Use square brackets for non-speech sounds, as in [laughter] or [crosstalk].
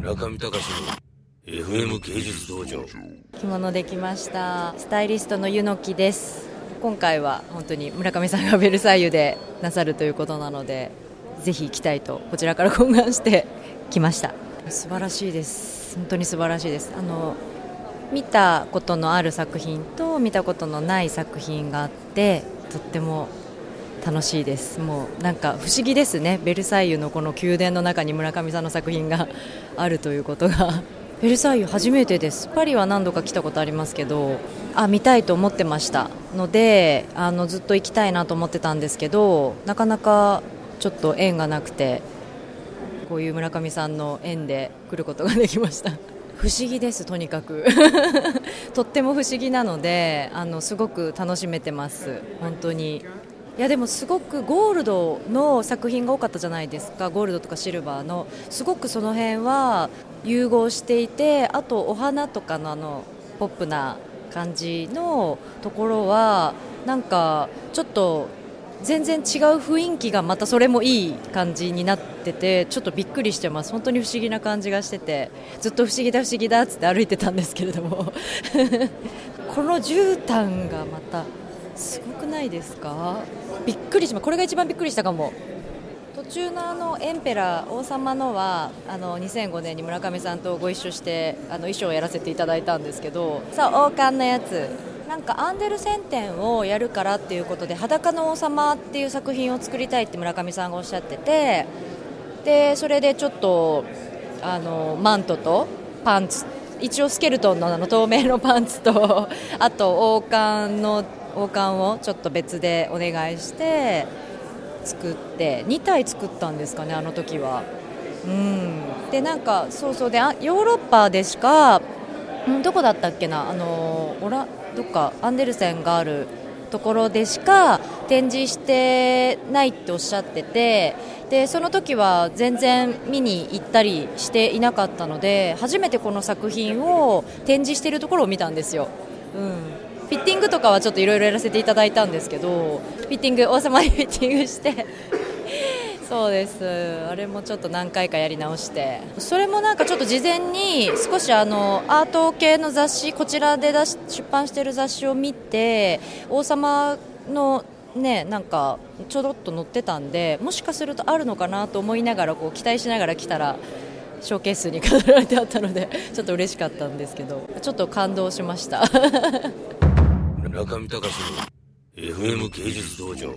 村上隆の FM 芸術道場。着物できました。スタイリストの柚木です。今回は本当に村上さんがベルサイユでなさるということなのでぜひ行きたいとこちらから懇願して [laughs] きました。素晴らしいです。本当に素晴らしいです。あの見たことのある作品と見たことのない作品があってとっても楽しいです。もうなんか不思議ですね。ベルサイユのこの宮殿の中に村上さんの作品があるということが。[laughs] ベルサイユ初めてです。パリは何度か来たことありますけどあ見たいと思ってました。のであのずっと行きたいなと思ってたんですけどなかなかちょっと縁がなくてこういう村上さんの縁で来ることができました。[laughs] 不思議ですとにかく。[laughs] とっても不思議なのであのすごく楽しめてます。本当にいやでもすごくゴールドの作品が多かったじゃないですか。ゴールドとかシルバーの。すごくその辺は融合していてあとお花とかのあのポップな感じのところはなんかちょっと全然違う雰囲気がまたそれもいい感じになっててちょっとびっくりしてます。本当に不思議な感じがしてて。ずっと不思議だ不思議だっつって歩いてたんですけれども。[laughs] この絨毯がまたすごくないですか？びっくりしまこれが一番びっくりしたかも。途中のあのエンペラー王様のはあの2005年に村上さんとご一緒してあの衣装をやらせていただいたんですけどさあ王冠のやつ。なんかアンデルセン展をやるからっていうことで裸の王様っていう作品を作りたいって村上さんがおっしゃっててでそれでちょっとあのマントとパンツ一応スケルトンのあの透明のパンツとあと王冠の王冠をちょっと別でお願いして作って2体作ったんですかねあの時は。うん。でなんかそうそう。であヨーロッパでしかどこだったっけなあのオラどっかアンデルセンがあるところでしか展示してないっておっしゃっててでその時は全然見に行ったりしていなかったので初めてこの作品を展示しているところを見たんですよ。うん。フィッティングとかはちょっといろいろやらせていただいたんですけどフィッティング王様にフィッティングしてそうです。あれもちょっと何回かやり直して。それもなんかちょっと事前に少しあのアート系の雑誌こちらで出し出版している雑誌を見て王様のねなんかちょろっと載ってたんでもしかするとあるのかなと思いながらこう期待しながら来たらショーケースに飾られてあったのでちょっと嬉しかったんですけどちょっと感動しました。中見隆の FM 芸術道場。